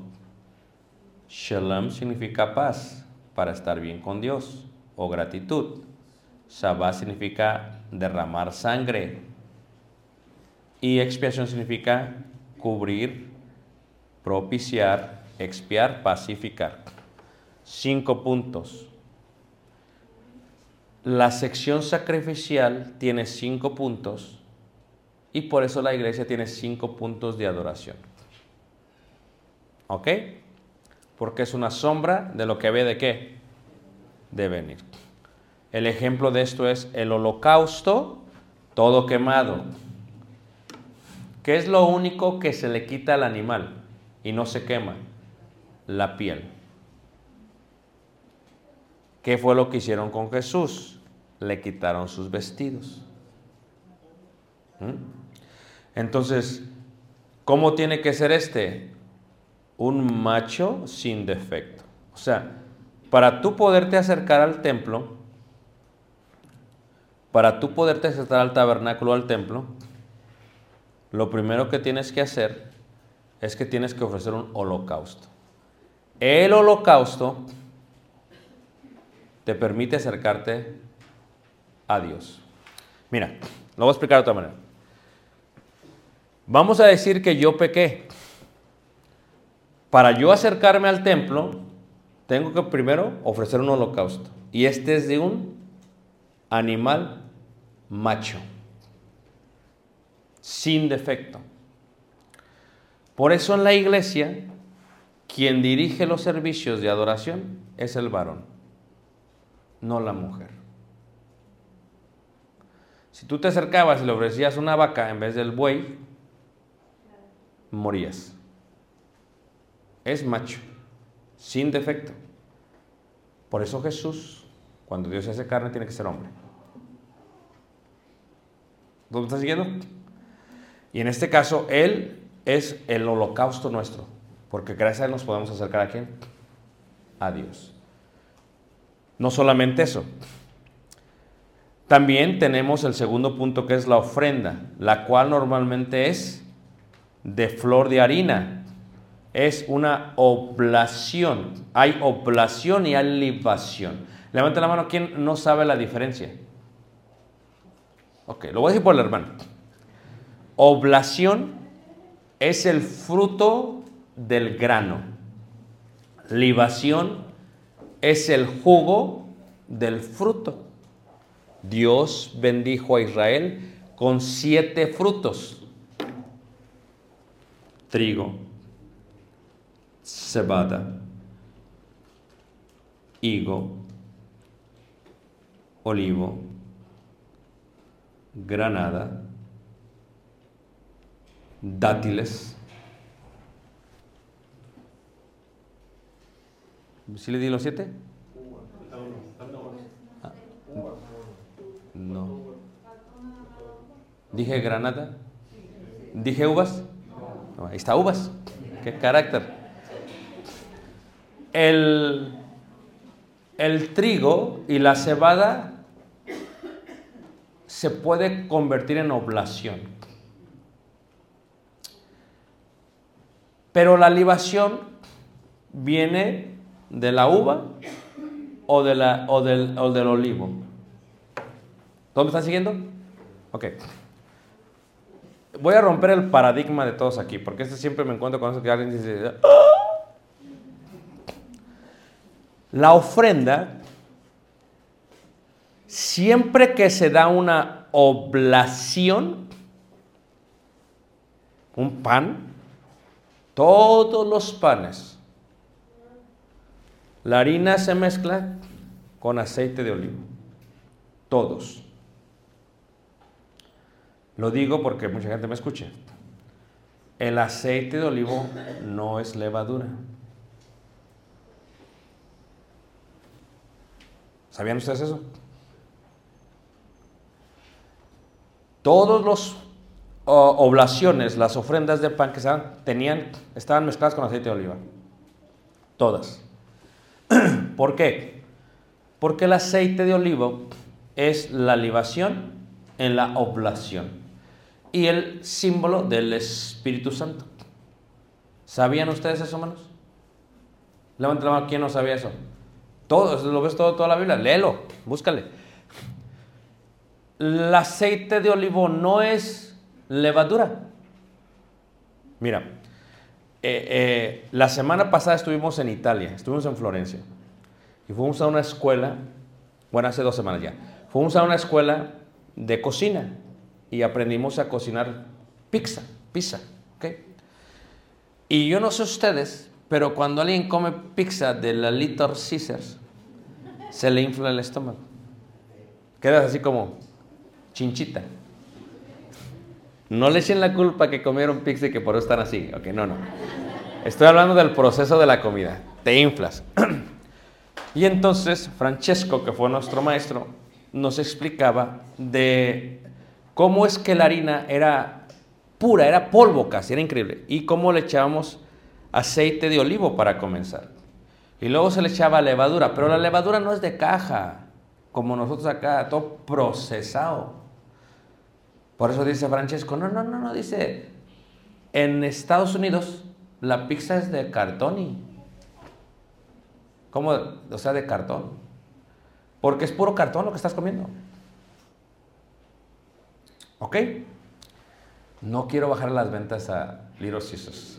Shalom significa paz, para estar bien con Dios, o gratitud. Shabbat significa derramar sangre. Y expiación significa cubrir, propiciar, expiar, pacificar. Cinco puntos. La sección sacrificial tiene cinco puntos y por eso la iglesia tiene cinco puntos de adoración. ¿Ok? Porque es una sombra de lo que ve de qué? De venir. El ejemplo de esto es el holocausto, todo quemado. ¿Qué es lo único que se le quita al animal y no se quema? La piel. ¿Qué fue lo que hicieron con Jesús? Le quitaron sus vestidos. ¿Mm? Entonces, ¿cómo tiene que ser este? Un macho sin defecto. O sea, para tú poderte acercar al templo, para tú poderte acercar al tabernáculo, al templo, lo primero que tienes que hacer es que tienes que ofrecer un holocausto. El holocausto te permite acercarte a Dios. Mira, lo voy a explicar de otra manera. Vamos a decir que yo pequé. Para yo acercarme al templo, tengo que primero ofrecer un holocausto. Y este es de un animal macho, sin defecto. Por eso en la iglesia, quien dirige los servicios de adoración es el varón, no la mujer. Si tú te acercabas y le ofrecías una vaca en vez del buey, morías. Es macho, sin defecto. Por eso Jesús, cuando Dios se hace carne, tiene que ser hombre. ¿Lo estás siguiendo? Y en este caso, Él es el holocausto nuestro, porque gracias a Él nos podemos acercar a quién? A Dios. No solamente eso. También tenemos el segundo punto que es la ofrenda, la cual normalmente es de flor de harina. Es una oblación. Hay oblación y hay libación. Levanta la mano, ¿quién no sabe la diferencia? Ok, lo voy a decir por el hermano. Oblación es el fruto del grano. Libación es el jugo del fruto. Dios bendijo a Israel con siete frutos trigo, cebada, higo, olivo, granada, dátiles, ¿Sí le di los siete? Ah, No. ¿Dije granada? ¿Dije uvas? Ahí está uvas. ¿Qué carácter? El, el trigo y la cebada se puede convertir en oblación. Pero la libación viene de la uva o, de la, o, del, o del olivo. ¿Todos me están siguiendo? Ok. Voy a romper el paradigma de todos aquí, porque este siempre me encuentro con eso que alguien dice, "Ah". la ofrenda, siempre que se da una oblación, un pan, todos los panes, la harina se mezcla con aceite de olivo, todos. Lo digo porque mucha gente me escucha. El aceite de olivo no es levadura. ¿Sabían ustedes eso? Todos los oblaciones, las ofrendas de pan que dan, tenían, estaban mezcladas con aceite de oliva. Todas. ¿Por qué? Porque el aceite de olivo es la libación en la oblación y el símbolo del Espíritu Santo. ¿Sabían ustedes eso, hermanos? Levanten la mano, ¿quién no sabía eso? Todos, lo ves todo, toda la Biblia, léelo, búscale. El aceite de olivo no es levadura. Mira, eh, eh, la semana pasada estuvimos en Italia, estuvimos en Florencia y fuimos a una escuela, bueno, hace dos semanas ya, fuimos a una escuela de cocina y aprendimos a cocinar pizza, pizza, ¿ok? Y yo no sé ustedes, pero cuando alguien come pizza de la Little Caesars, se le infla el estómago. Quedas así como chinchita. No le echen la culpa que comieron pizza y que por eso están así. Ok, no, no. Estoy hablando del proceso de la comida. Te inflas. y entonces Francesco, que fue nuestro maestro, nos explicaba de cómo es que la harina era pura, era polvo casi, era increíble. Y cómo le echábamos aceite de olivo para comenzar. Y luego se le echaba levadura, pero la levadura no es de caja, como nosotros acá, todo procesado. Por eso dice Francesco, no, no, no, no, dice, en Estados Unidos la pizza es de cartón y... ¿Cómo? O sea, de cartón. Porque es puro cartón lo que estás comiendo. ¿Ok? No quiero bajar las ventas a Little Caesars.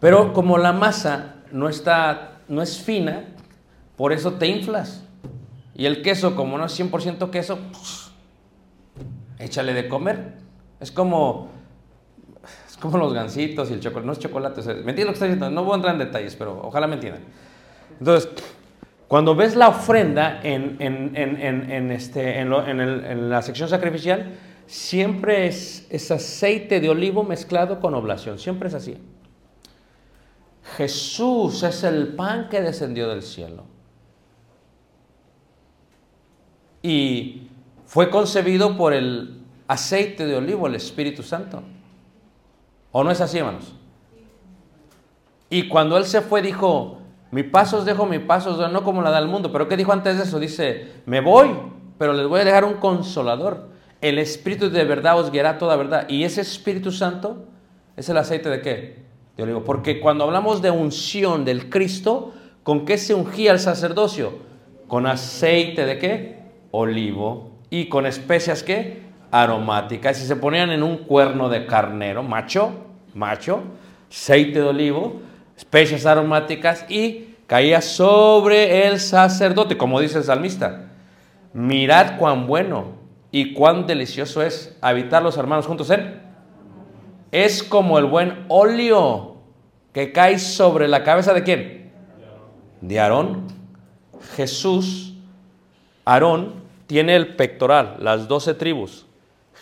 Pero como la masa no está, no es fina, por eso te inflas. Y el queso, como no es 100% queso, pues, échale de comer. Es como, es como los gansitos y el chocolate. No es chocolate. o sea, ¿Me entiendes lo que estoy diciendo? No voy a entrar en detalles, pero ojalá me entiendan. Entonces, cuando ves la ofrenda en, en- en- en- este, el- en la sección sacrificial, siempre es, es aceite de olivo mezclado con oblación. Siempre es así. Jesús es el pan que descendió del cielo. Y fue concebido por el aceite de olivo, el Espíritu Santo. ¿O no es así, hermanos? Y cuando Él se fue, dijo, mi paso os dejo, mi paso os doy, no como la da el mundo. Pero ¿qué dijo antes de eso? Dice, me voy, pero les voy a dejar un consolador. El Espíritu de verdad os guiará toda verdad. Y ese Espíritu Santo es el aceite de qué? De olivo. Porque cuando hablamos de unción del Cristo, ¿con qué se ungía el sacerdocio? Con aceite de qué? Olivo. Y con especias qué? Aromáticas. Y se ponían en un cuerno de carnero, macho, macho, aceite de olivo, especias aromáticas y caía sobre el sacerdote, como dice el salmista. Mirad cuán bueno y cuán delicioso es habitar los hermanos juntos en es como el buen óleo que cae sobre la cabeza de quién? De Aarón. Jesús, Aarón, tiene el pectoral, las doce tribus.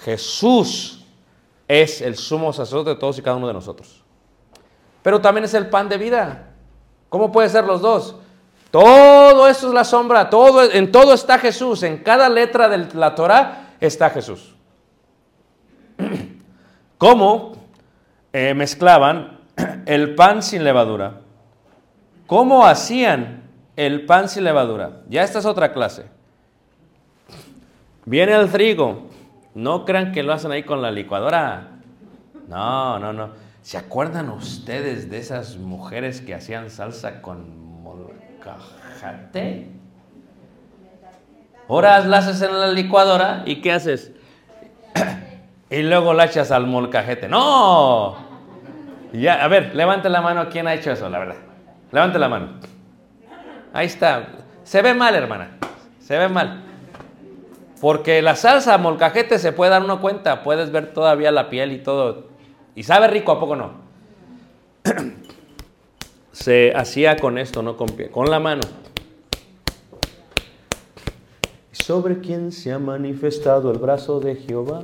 Jesús es el sumo sacerdote de todos y cada uno de nosotros. Pero también es el pan de vida. ¿Cómo puede ser los dos? Todo eso es la sombra, todo, en todo está Jesús, en cada letra de la Torah está Jesús. ¿Cómo eh, mezclaban el pan sin levadura? ¿Cómo hacían el pan sin levadura? Ya esta es otra clase. Viene el trigo, no crean que lo hacen ahí con la licuadora. No, no, no. ¿Se acuerdan ustedes de esas mujeres que hacían salsa con molcajete? Ahora la haces en la licuadora y ¿qué haces? y luego la echas al molcajete. ¡No! Ya, a ver, levante la mano. ¿Quién ha hecho eso, la verdad? Levante la mano. Ahí está. Se ve mal, hermana. Se ve mal. Porque la salsa molcajete se puede dar uno cuenta. Puedes ver todavía la piel y todo. Y sabe rico, ¿a poco no? se hacía con esto, no con pie, con la mano. ¿Sobre quién se ha manifestado el brazo de Jehová?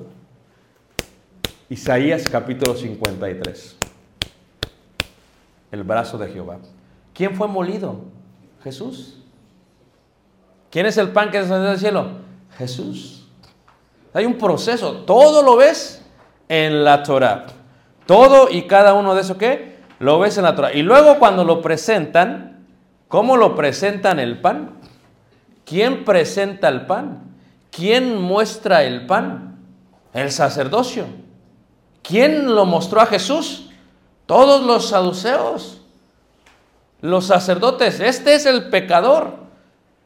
Isaías capítulo 53. El brazo de Jehová. ¿Quién fue molido? Jesús. ¿Quién es el pan que descendió del cielo? Jesús. Hay un proceso. Todo lo ves en la Torah. Todo y cada uno de eso qué? Lo ves en la Torah. Y luego cuando lo presentan, ¿cómo lo presentan el pan? ¿Quién presenta el pan? ¿Quién muestra el pan? El sacerdocio. ¿Quién lo mostró a Jesús? Todos los saduceos. Los sacerdotes. Este es el pecador.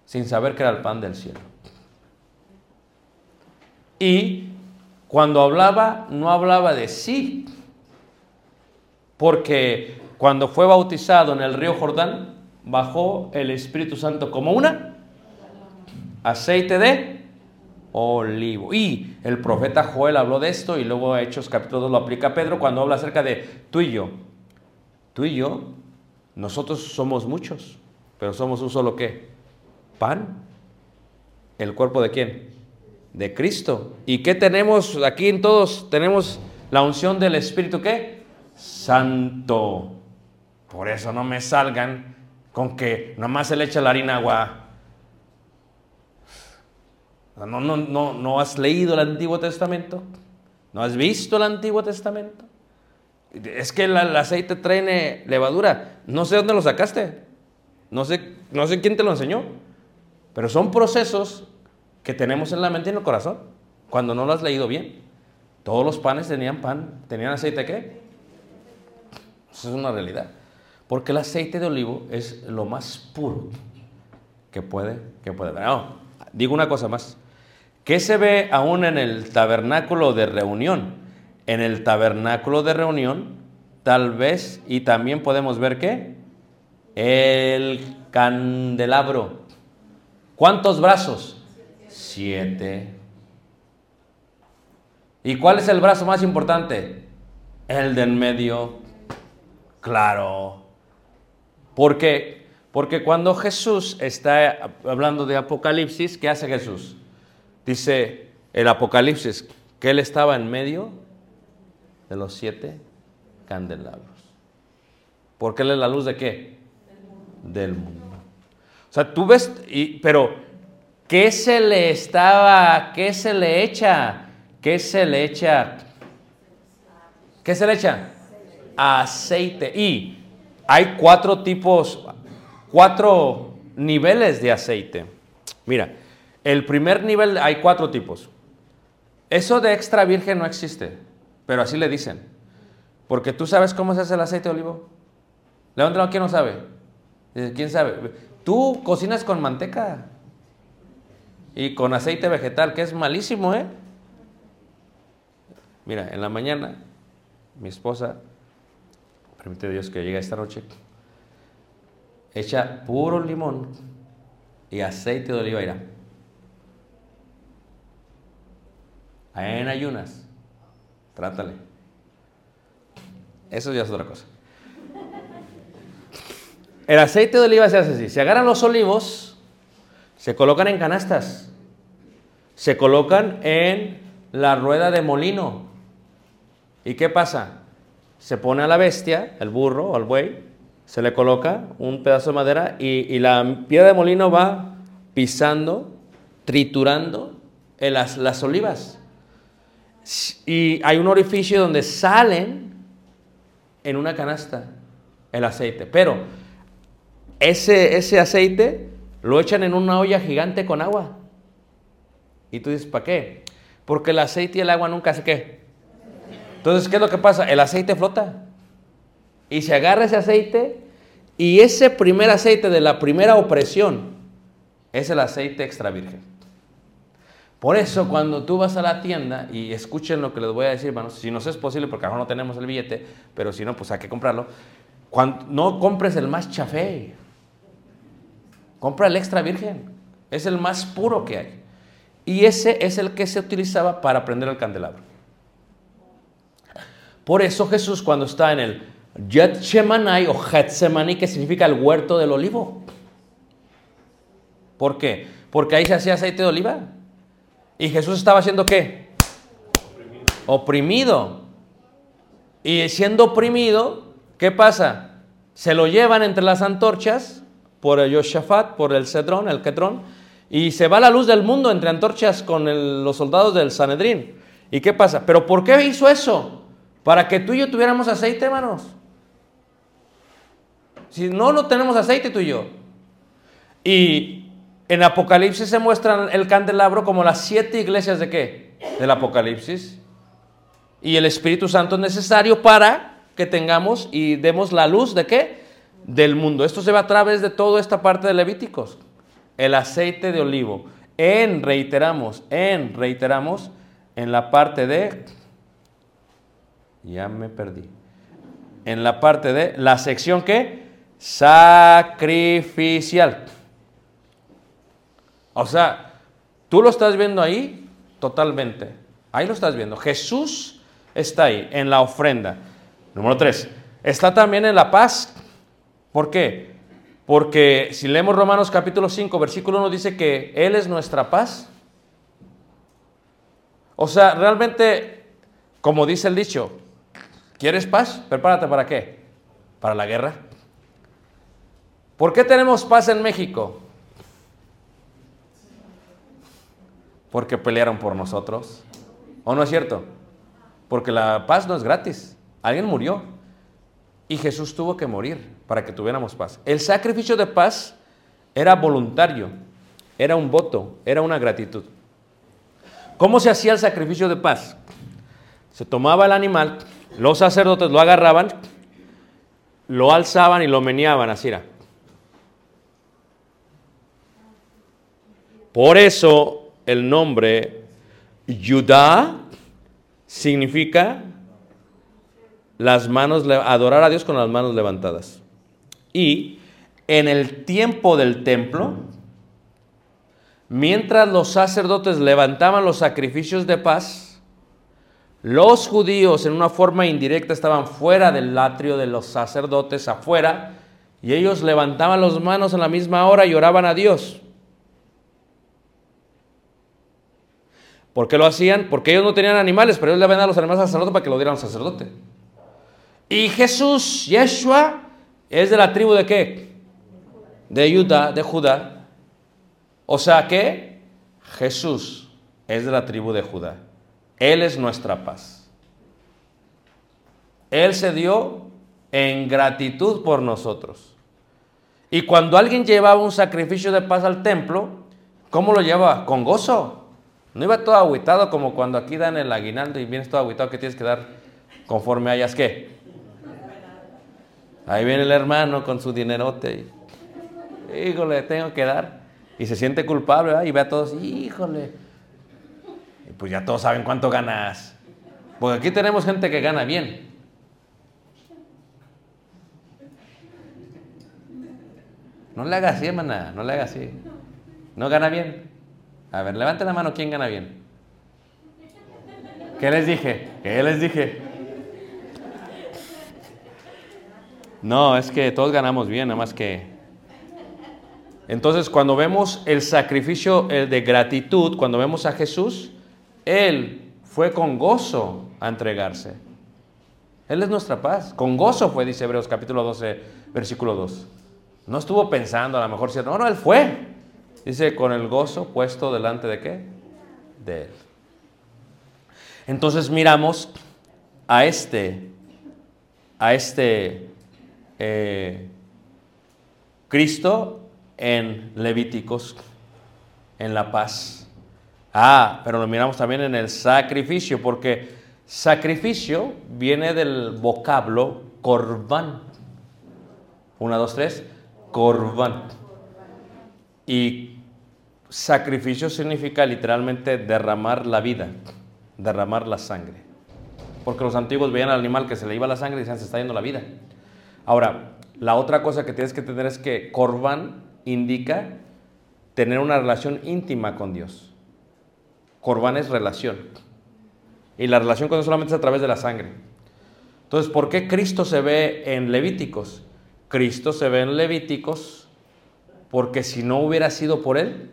Sin saber que era el pan del cielo. Y cuando hablaba, no hablaba de sí. Porque cuando fue bautizado en el río Jordán, bajó el Espíritu Santo como una aceite de olivo. Y el profeta Joel habló de esto y luego Hechos capítulo 2 lo aplica a Pedro cuando habla acerca de tú y yo. Tú y yo, nosotros somos muchos, pero somos un solo qué? Pan. ¿El cuerpo de quién? De Cristo. ¿Y qué tenemos aquí en todos? Tenemos la unción del Espíritu qué? Santo. Por eso no me salgan con que nomás se le echa la harina agua. No, no, no, no has leído el Antiguo Testamento. ¿No has visto el Antiguo Testamento? Es que el, aceite trae levadura. No sé dónde lo sacaste. No sé, no sé quién te lo enseñó. Pero son procesos que tenemos en la mente y en el corazón. Cuando no lo has leído bien. Todos los panes tenían pan. ¿Tenían aceite qué? Es una realidad. Porque el aceite de olivo es lo más puro que puede, que puede haber. Digo una cosa más. ¿Qué se ve aún en el tabernáculo de reunión? En el tabernáculo de reunión, tal vez, y también podemos ver qué? El candelabro. ¿Cuántos brazos? Siete. ¿Y cuál es el brazo más importante? El del medio. Claro. ¿Por qué? Porque cuando Jesús está hablando de Apocalipsis, ¿qué hace Jesús? Dice el Apocalipsis que él estaba en medio de los siete candelabros. Porque él es la luz de qué? Del mundo. O sea, tú ves, y, pero ¿qué se le estaba, qué se le echa? ¿Qué se le echa? ¿Qué se le echa? Aceite. Y hay cuatro tipos, cuatro niveles de aceite. Mira, el primer nivel, hay cuatro tipos. Eso de extra virgen no existe, pero así le dicen. Porque tú sabes cómo se hace el aceite de olivo. Levántalo, ¿quién no sabe? ¿Quién sabe? Tú cocinas con manteca y con aceite vegetal, que es malísimo, ¿eh? Mira, en la mañana, mi esposa, permite Dios que llegue esta noche, echa puro limón y aceite de oliva. Mira. En ayunas, trátale. Eso ya es otra cosa. El aceite de oliva se hace así. Se agarran los olivos, se colocan en canastas, se colocan en la rueda de molino. ¿Y qué pasa? Se pone a la bestia, el burro o el buey, se le coloca un pedazo de madera y, y la piedra de molino va pisando, triturando las, las olivas. Y hay un orificio donde salen en una canasta el aceite. Pero ese, ese aceite lo echan en una olla gigante con agua. Y tú dices, ¿para qué? Porque el aceite y el agua nunca se qué. Entonces, ¿qué es lo que pasa? El aceite flota. Y se agarra ese aceite y ese primer aceite de la primera opresión es el aceite extra virgen. Por eso cuando tú vas a la tienda y escuchen lo que les voy a decir, hermanos, si nos es posible, porque ahora no tenemos el billete, pero si no, pues hay que comprarlo. No compres el más chafé, compra el extra virgen, es el más puro que hay. Y ese es el que se utilizaba para prender el candelabro. Por eso Jesús cuando está en el Getsemaní o Getsemaní, que significa el huerto del olivo. ¿Por qué? Porque ahí se hacía aceite de oliva. Y Jesús estaba haciendo qué? Oprimido. Y siendo oprimido, ¿qué pasa? Se lo llevan entre las antorchas por el Yoshafat, por el Cedrón, el Ketrón, y se va la luz del mundo entre antorchas con los soldados del Sanedrín. ¿Y qué pasa? ¿Pero por qué hizo eso? Para que tú y yo tuviéramos aceite, hermanos. Si no, no tenemos aceite tú y yo. Y en Apocalipsis se muestra el candelabro como las siete iglesias de qué? Del Apocalipsis. Y el Espíritu Santo es necesario para que tengamos y demos la luz de qué? Del mundo. Esto se va a través de toda esta parte de Levíticos. El aceite de olivo. En, reiteramos, en, reiteramos, en la parte de... Ya me perdí. En la parte de la sección que sacrificial. O sea, tú lo estás viendo ahí totalmente. Ahí lo estás viendo. Jesús está ahí, en la ofrenda. Número tres, está también en la paz. ¿Por qué? Porque si leemos Romanos capítulo 5, versículo 1, dice que Él es nuestra paz. O sea, realmente, como dice el dicho, ¿quieres paz? Prepárate para qué? Para la guerra. ¿Por qué tenemos paz en México? Porque pelearon por nosotros. ¿O no es cierto? Porque la paz no es gratis. Alguien murió. Y Jesús tuvo que morir para que tuviéramos paz. El sacrificio de paz era voluntario, era un voto, era una gratitud. ¿Cómo se hacía el sacrificio de paz? Se tomaba el animal, los sacerdotes lo agarraban, lo alzaban y lo meneaban así. era. Por eso el nombre Judá significa las manos, adorar a Dios con las manos levantadas. Y en el tiempo del templo, mientras los sacerdotes levantaban los sacrificios de paz, los judíos en una forma indirecta estaban fuera del atrio de los sacerdotes, afuera, y ellos levantaban las manos en la misma hora y oraban a Dios. ¿Por qué lo hacían? Porque ellos no tenían animales, pero ellos le vendían los animales al sacerdote para que lo dieran al sacerdote. Y Jesús, Yeshua, es de la tribu de qué? De Judá, de Judá. O sea que Jesús es de la tribu de Judá. Él es nuestra paz. Él se dio en gratitud por nosotros. Y cuando alguien llevaba un sacrificio de paz al templo, ¿cómo lo llevaba? Con gozo. No iba todo agüitado como cuando aquí dan el aguinaldo y vienes todo agüitado que tienes que dar conforme hayas qué. Ahí viene el hermano con su dinerote. y, híjole, tengo que dar. Y se siente culpable. Y ve a todos, híjole. Pues ya todos saben cuánto ganas. Porque aquí tenemos gente que gana bien. No le haga así, hermana, no le haga así. ¿No gana bien? A ver, levanten la mano, ¿quién gana bien? ¿Qué les dije? ¿Qué les dije? No, es que todos ganamos bien, nada más que... Entonces, cuando vemos el sacrificio eh, de gratitud, cuando vemos a Jesús, Él fue con gozo a entregarse. Él es nuestra paz. Con gozo fue, dice Hebreos capítulo 12, versículo 2. No estuvo pensando a lo mejor no, no, Él fue. Dice, con el gozo puesto delante de qué? De Él. Entonces miramos a este, a este eh, Cristo en Levíticos, en la paz. Ah, pero lo miramos también en el sacrificio, porque sacrificio viene del vocablo corbán. Una, dos, tres, corbán. Y sacrificio significa literalmente derramar la vida, derramar la sangre. Porque los antiguos veían al animal que se le iba la sangre y decían, se está yendo la vida. Ahora, la otra cosa que tienes que tener es que corbán indica tener una relación íntima con Dios. Corbán es relación. Y la relación con Dios solamente es a través de la sangre. Entonces, ¿por qué Cristo se ve en Levíticos? Cristo se ve en Levíticos porque si no hubiera sido por Él,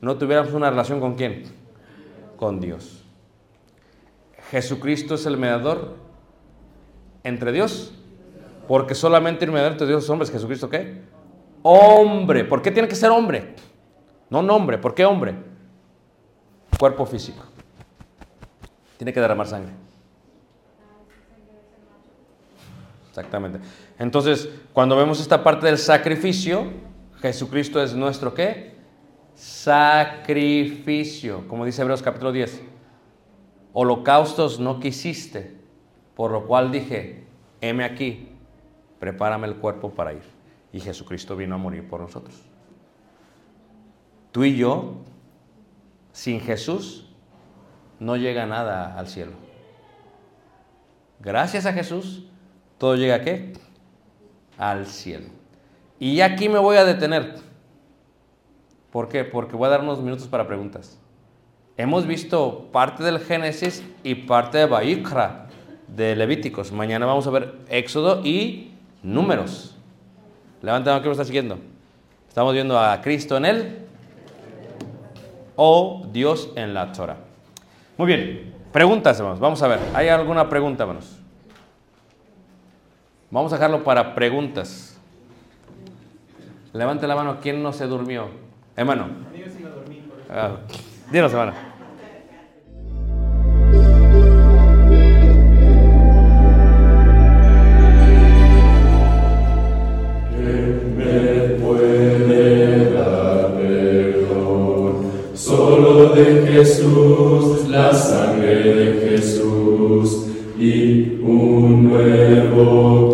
no tuviéramos una relación con quién? Con Dios. Jesucristo es el mediador entre Dios, porque solamente el mediador entre Dios es hombre, es Jesucristo qué? Hombre. ¿Por qué tiene que ser hombre? No nombre. ¿Por qué hombre? Cuerpo físico. Tiene que derramar sangre. Exactamente. Entonces, cuando vemos esta parte del sacrificio, Jesucristo es nuestro qué? Sacrificio. Como dice Hebreos capítulo 10. Holocaustos no quisiste, por lo cual dije, heme aquí, prepárame el cuerpo para ir. Y Jesucristo vino a morir por nosotros. Tú y yo, sin Jesús, no llega nada al cielo. Gracias a Jesús, todo llega a qué? Al cielo. Y aquí me voy a detener. ¿Por qué? Porque voy a dar unos minutos para preguntas. Hemos visto parte del Génesis y parte de Baikra, de Levíticos. Mañana vamos a ver Éxodo y Números. Levanten la mano que me está siguiendo. Estamos viendo a Cristo en él o Dios en la Torah. Muy bien, preguntas, hermanos. Vamos a ver, ¿hay alguna pregunta, hermanos? Vamos a dejarlo para preguntas. Levante la mano, ¿quién no se durmió? Hermano. Ah, dinos, hermano. Iesus, in un nuevo